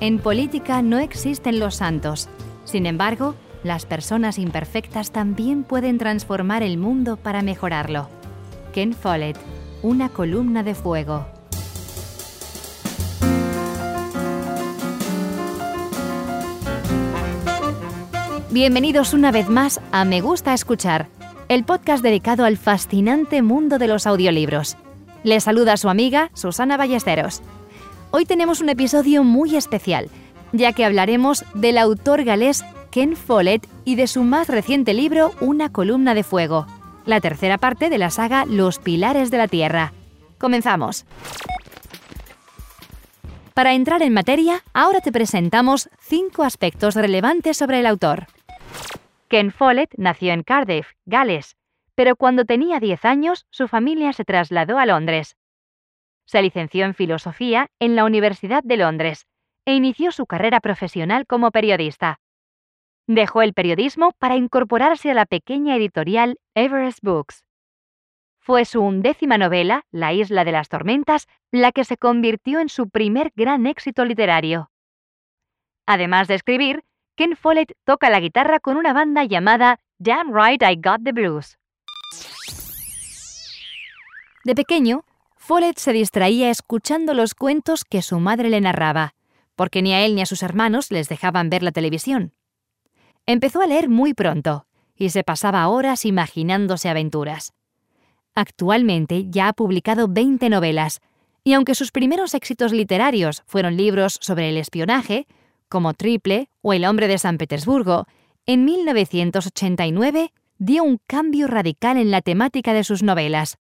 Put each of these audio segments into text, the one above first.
En política no existen los santos. Sin embargo, las personas imperfectas también pueden transformar el mundo para mejorarlo. Ken Follett, una columna de fuego. Bienvenidos una vez más a Me Gusta Escuchar, el podcast dedicado al fascinante mundo de los audiolibros. Les saluda su amiga Susana Ballesteros. Hoy tenemos un episodio muy especial, ya que hablaremos del autor galés Ken Follett y de su más reciente libro Una columna de fuego, la tercera parte de la saga Los Pilares de la Tierra. Comenzamos. Para entrar en materia, ahora te presentamos cinco aspectos relevantes sobre el autor. Ken Follett nació en Cardiff, Gales, pero cuando tenía 10 años su familia se trasladó a Londres. Se licenció en Filosofía en la Universidad de Londres e inició su carrera profesional como periodista. Dejó el periodismo para incorporarse a la pequeña editorial Everest Books. Fue su undécima novela, La isla de las tormentas, la que se convirtió en su primer gran éxito literario. Además de escribir, Ken Follett toca la guitarra con una banda llamada Damn Right I Got the Blues. De pequeño, Follett se distraía escuchando los cuentos que su madre le narraba, porque ni a él ni a sus hermanos les dejaban ver la televisión. Empezó a leer muy pronto y se pasaba horas imaginándose aventuras. Actualmente ya ha publicado 20 novelas, y aunque sus primeros éxitos literarios fueron libros sobre el espionaje, como Triple o El hombre de San Petersburgo, en 1989 dio un cambio radical en la temática de sus novelas,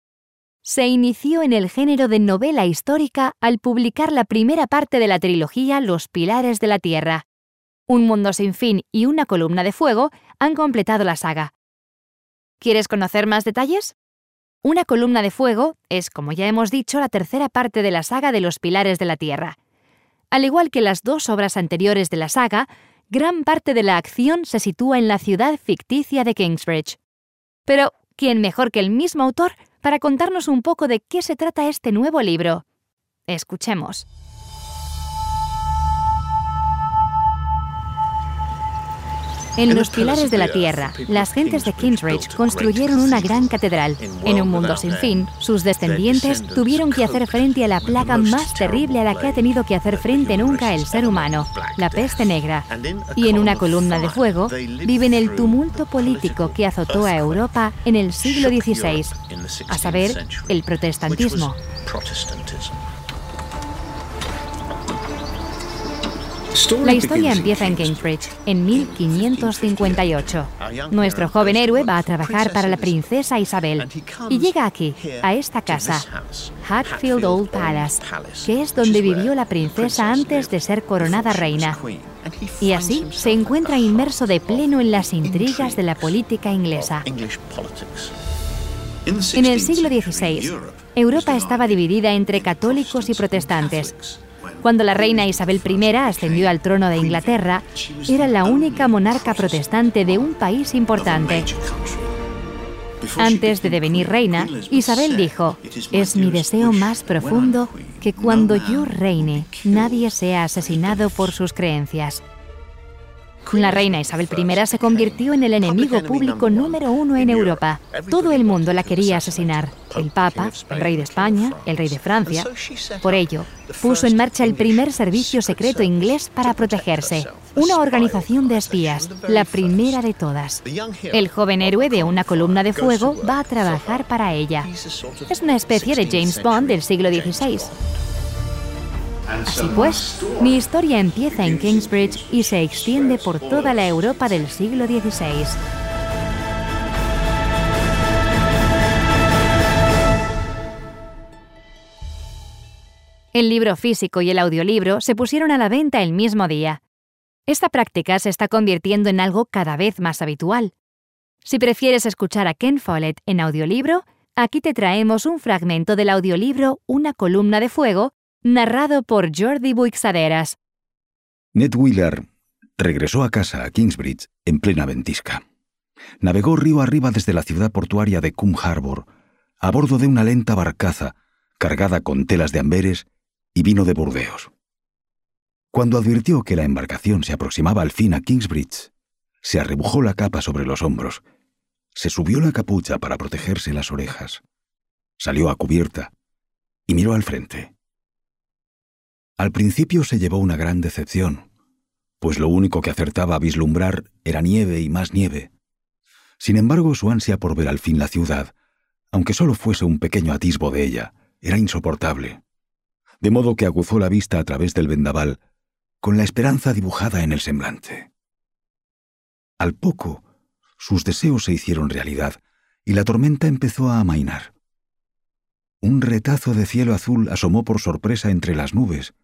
se inició en el género de novela histórica al publicar la primera parte de la trilogía Los Pilares de la Tierra. Un mundo sin fin y una columna de fuego han completado la saga. ¿Quieres conocer más detalles? Una columna de fuego es, como ya hemos dicho, la tercera parte de la saga de Los Pilares de la Tierra. Al igual que las dos obras anteriores de la saga, gran parte de la acción se sitúa en la ciudad ficticia de Kingsbridge. Pero, ¿quién mejor que el mismo autor para contarnos un poco de qué se trata este nuevo libro. Escuchemos. En los pilares de la tierra, las gentes de Kingsbridge construyeron una gran catedral. En un mundo sin fin, sus descendientes tuvieron que hacer frente a la plaga más terrible a la que ha tenido que hacer frente nunca el ser humano, la peste negra. Y en una columna de fuego viven el tumulto político que azotó a Europa en el siglo XVI, a saber, el protestantismo. La historia empieza en Cambridge, en 1558. Nuestro joven héroe va a trabajar para la princesa Isabel y llega aquí, a esta casa, Hatfield Old Palace, que es donde vivió la princesa antes de ser coronada reina. Y así se encuentra inmerso de pleno en las intrigas de la política inglesa. En el siglo XVI, Europa estaba dividida entre católicos y protestantes. Cuando la reina Isabel I ascendió al trono de Inglaterra, era la única monarca protestante de un país importante. Antes de devenir reina, Isabel dijo, es mi deseo más profundo que cuando yo reine nadie sea asesinado por sus creencias. La reina Isabel I se convirtió en el enemigo público número uno en Europa. Todo el mundo la quería asesinar. El Papa, el rey de España, el rey de Francia. Por ello, puso en marcha el primer servicio secreto inglés para protegerse. Una organización de espías, la primera de todas. El joven héroe de una columna de fuego va a trabajar para ella. Es una especie de James Bond del siglo XVI. Así pues, mi historia empieza en Kingsbridge y se extiende por toda la Europa del siglo XVI. El libro físico y el audiolibro se pusieron a la venta el mismo día. Esta práctica se está convirtiendo en algo cada vez más habitual. Si prefieres escuchar a Ken Follett en audiolibro, aquí te traemos un fragmento del audiolibro Una columna de fuego narrado por Jordi Buixaderas. Ned Wheeler regresó a casa a Kingsbridge en plena ventisca. Navegó río arriba desde la ciudad portuaria de Cum Harbor, a bordo de una lenta barcaza cargada con telas de amberes y vino de Burdeos. Cuando advirtió que la embarcación se aproximaba al fin a Kingsbridge, se arrebujó la capa sobre los hombros, se subió la capucha para protegerse las orejas, salió a cubierta y miró al frente. Al principio se llevó una gran decepción, pues lo único que acertaba a vislumbrar era nieve y más nieve. Sin embargo, su ansia por ver al fin la ciudad, aunque solo fuese un pequeño atisbo de ella, era insoportable. De modo que aguzó la vista a través del vendaval, con la esperanza dibujada en el semblante. Al poco, sus deseos se hicieron realidad y la tormenta empezó a amainar. Un retazo de cielo azul asomó por sorpresa entre las nubes,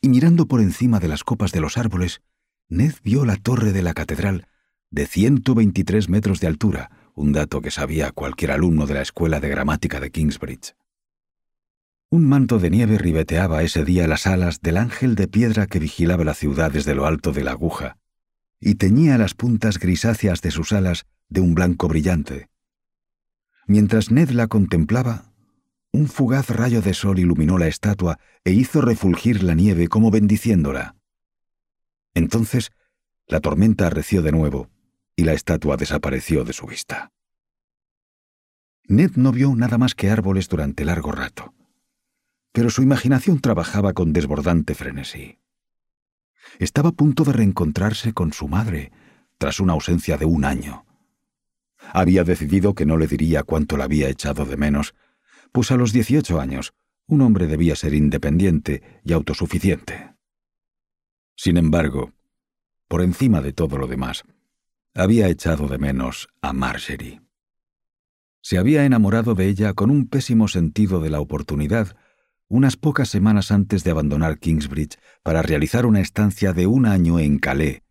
y mirando por encima de las copas de los árboles, Ned vio la torre de la catedral de 123 metros de altura, un dato que sabía cualquier alumno de la escuela de gramática de Kingsbridge. Un manto de nieve ribeteaba ese día las alas del ángel de piedra que vigilaba la ciudad desde lo alto de la aguja, y teñía las puntas grisáceas de sus alas de un blanco brillante. Mientras Ned la contemplaba, un fugaz rayo de sol iluminó la estatua e hizo refulgir la nieve como bendiciéndola. Entonces, la tormenta arreció de nuevo y la estatua desapareció de su vista. Ned no vio nada más que árboles durante largo rato, pero su imaginación trabajaba con desbordante frenesí. Estaba a punto de reencontrarse con su madre tras una ausencia de un año. Había decidido que no le diría cuánto la había echado de menos pues a los 18 años un hombre debía ser independiente y autosuficiente. Sin embargo, por encima de todo lo demás, había echado de menos a Marjorie. Se había enamorado de ella con un pésimo sentido de la oportunidad unas pocas semanas antes de abandonar Kingsbridge para realizar una estancia de un año en Calais,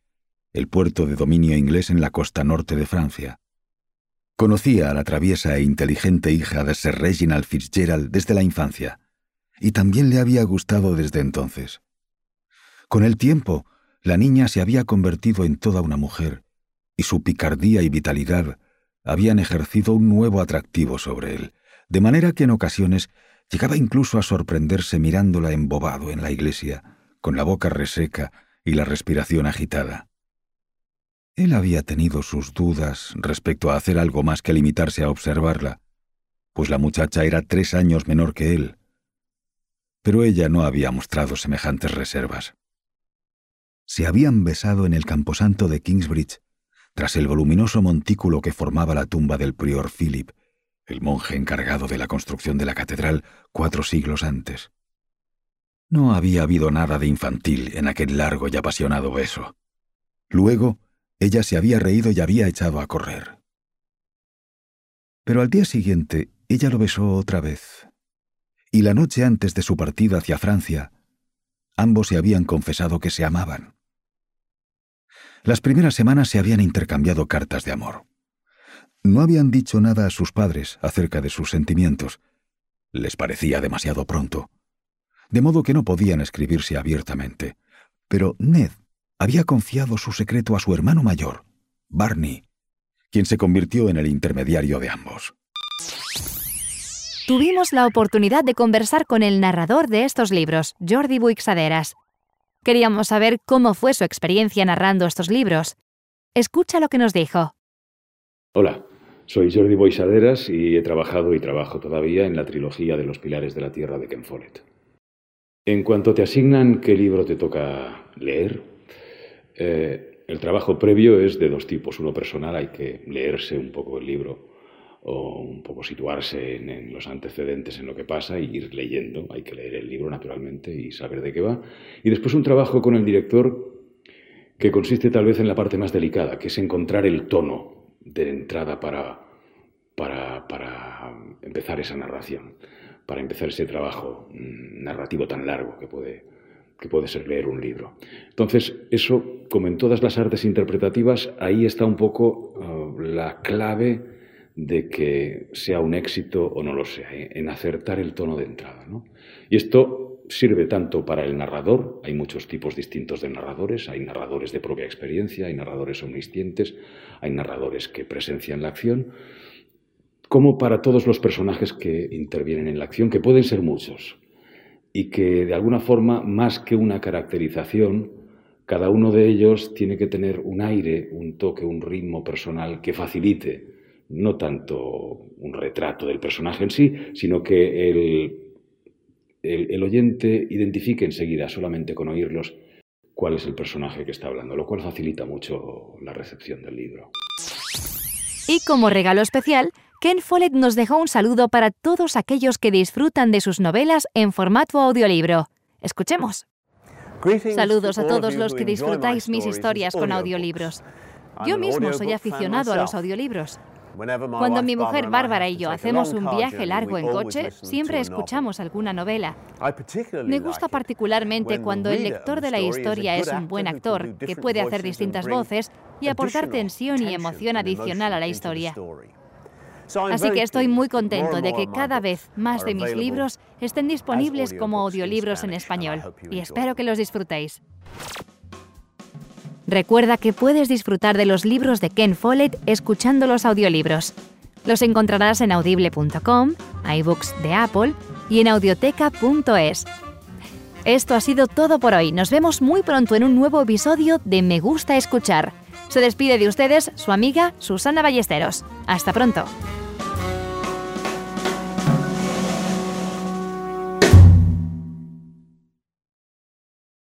el puerto de dominio inglés en la costa norte de Francia. Conocía a la traviesa e inteligente hija de Sir Reginald Fitzgerald desde la infancia, y también le había gustado desde entonces. Con el tiempo, la niña se había convertido en toda una mujer, y su picardía y vitalidad habían ejercido un nuevo atractivo sobre él, de manera que en ocasiones llegaba incluso a sorprenderse mirándola embobado en la iglesia, con la boca reseca y la respiración agitada. Él había tenido sus dudas respecto a hacer algo más que limitarse a observarla, pues la muchacha era tres años menor que él. Pero ella no había mostrado semejantes reservas. Se habían besado en el camposanto de Kingsbridge, tras el voluminoso montículo que formaba la tumba del prior Philip, el monje encargado de la construcción de la catedral cuatro siglos antes. No había habido nada de infantil en aquel largo y apasionado beso. Luego, ella se había reído y había echado a correr. Pero al día siguiente ella lo besó otra vez. Y la noche antes de su partida hacia Francia, ambos se habían confesado que se amaban. Las primeras semanas se habían intercambiado cartas de amor. No habían dicho nada a sus padres acerca de sus sentimientos. Les parecía demasiado pronto. De modo que no podían escribirse abiertamente. Pero Ned había confiado su secreto a su hermano mayor, Barney, quien se convirtió en el intermediario de ambos. Tuvimos la oportunidad de conversar con el narrador de estos libros, Jordi Buixaderas. Queríamos saber cómo fue su experiencia narrando estos libros. Escucha lo que nos dijo. Hola, soy Jordi Boixaderas y he trabajado y trabajo todavía en la trilogía de los Pilares de la Tierra de Ken Follett. En cuanto te asignan qué libro te toca leer, eh, el trabajo previo es de dos tipos. Uno personal, hay que leerse un poco el libro o un poco situarse en, los antecedentes, en lo que pasa, y ir leyendo. Hay que leer el libro naturalmente y saber de qué va. Y después un trabajo con el director que consiste tal vez en la parte más delicada, que es encontrar el tono de entrada para, para, empezar esa narración, para empezar ese trabajo mm, narrativo tan largo que puede, que puede ser leer un libro. Entonces, eso, como en todas las artes interpretativas, ahí está un poco uh, la clave de que sea un éxito o no lo sea, ¿eh? en acertar el tono de entrada. Y esto sirve tanto para el narrador, hay muchos tipos distintos de narradores, hay narradores de propia experiencia, hay narradores omniscientes, hay narradores que presencian la acción, como para todos los personajes que intervienen en la acción, que pueden ser muchos y que de alguna forma, más que una caracterización, cada uno de ellos tiene que tener un aire, un toque, un ritmo personal que facilite no tanto un retrato del personaje en sí, sino que el, el, oyente identifique enseguida, solamente con oírlos, cuál es el personaje que está hablando, lo cual facilita mucho la recepción del libro. Y como regalo especial, Ken Follett nos dejó un saludo para todos aquellos que disfrutan de sus novelas en formato audiolibro. Escuchemos. Saludos a todos los que disfrutáis mis historias con audiolibros. Yo mismo soy aficionado a los audiolibros. Cuando mi mujer Bárbara y yo hacemos un viaje largo en coche, siempre escuchamos alguna novela. Me gusta particularmente cuando el lector de la historia es un buen actor, que puede hacer distintas voces y aportar tensión y emoción adicional a la historia. Así que estoy muy contento de que cada vez más de mis libros estén disponibles como audiolibros en español y espero que los disfrutéis. Recuerda que puedes disfrutar de los libros de Ken Follett escuchando los audiolibros. Los encontrarás en audible.com, iBooks de Apple y en audioteca.es. Esto ha sido todo por hoy. Nos vemos muy pronto en un nuevo episodio de Me Gusta Escuchar. Se despide de ustedes su amiga Susana Ballesteros. Hasta pronto.